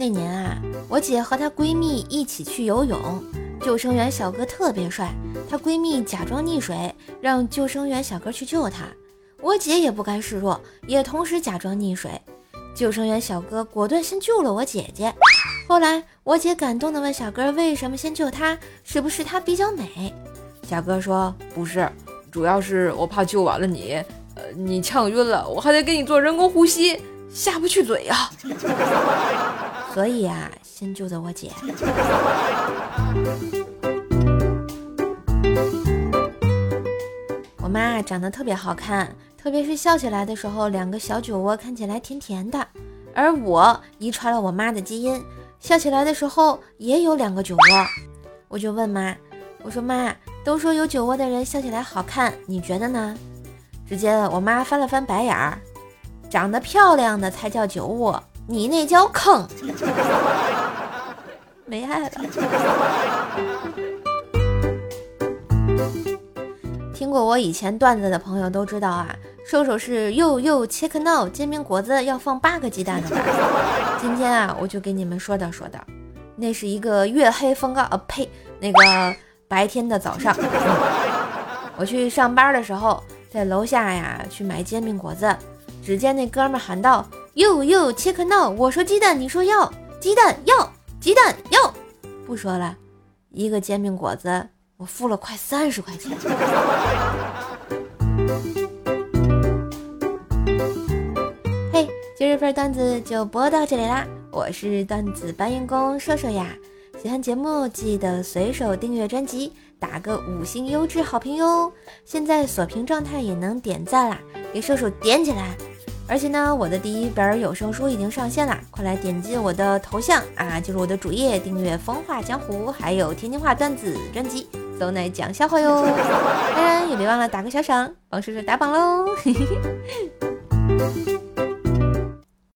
那年啊，我姐和她闺蜜一起去游泳，救生员小哥特别帅，她闺蜜假装溺水，让救生员小哥去救她。我姐也不甘示弱，也同时假装溺水，救生员小哥果断先救了我姐姐。后来我姐感动地问小哥为什么先救她，是不是她比较美？小哥说不是，主要是我怕救完了你，呃，你呛晕了，我还得给你做人工呼吸，下不去嘴呀。所以啊，先救的我姐。我妈长得特别好看，特别是笑起来的时候，两个小酒窝看起来甜甜的。而我遗传了我妈的基因，笑起来的时候也有两个酒窝。我就问妈，我说妈，都说有酒窝的人笑起来好看，你觉得呢？只见我妈翻了翻白眼儿，长得漂亮的才叫酒窝。你那叫坑，没爱了。听过我以前段子的朋友都知道啊，瘦瘦是又又切克闹煎饼果子要放八个鸡蛋的。今天啊，我就给你们说道说道。那是一个月黑风高，呃呸，那个白天的早上，我去上班的时候，在楼下呀去买煎饼果子，只见那哥们喊道。又又切克闹，我说鸡蛋，你说要鸡蛋要鸡蛋要，不说了，一个煎饼果子我付了快三十块钱。嘿，今日份段子就播到这里啦，我是段子搬运工瘦瘦呀，喜欢节目记得随手订阅专辑，打个五星优质好评哟。现在锁屏状态也能点赞啦，给瘦瘦点起来。而且呢，我的第一本有声书已经上线啦，快来点击我的头像啊，就是我的主页，订阅《风化江湖》，还有天津话段子专辑，都来讲笑话哟。当然也别忘了打个小赏，帮叔叔打榜喽。嘿嘿嘿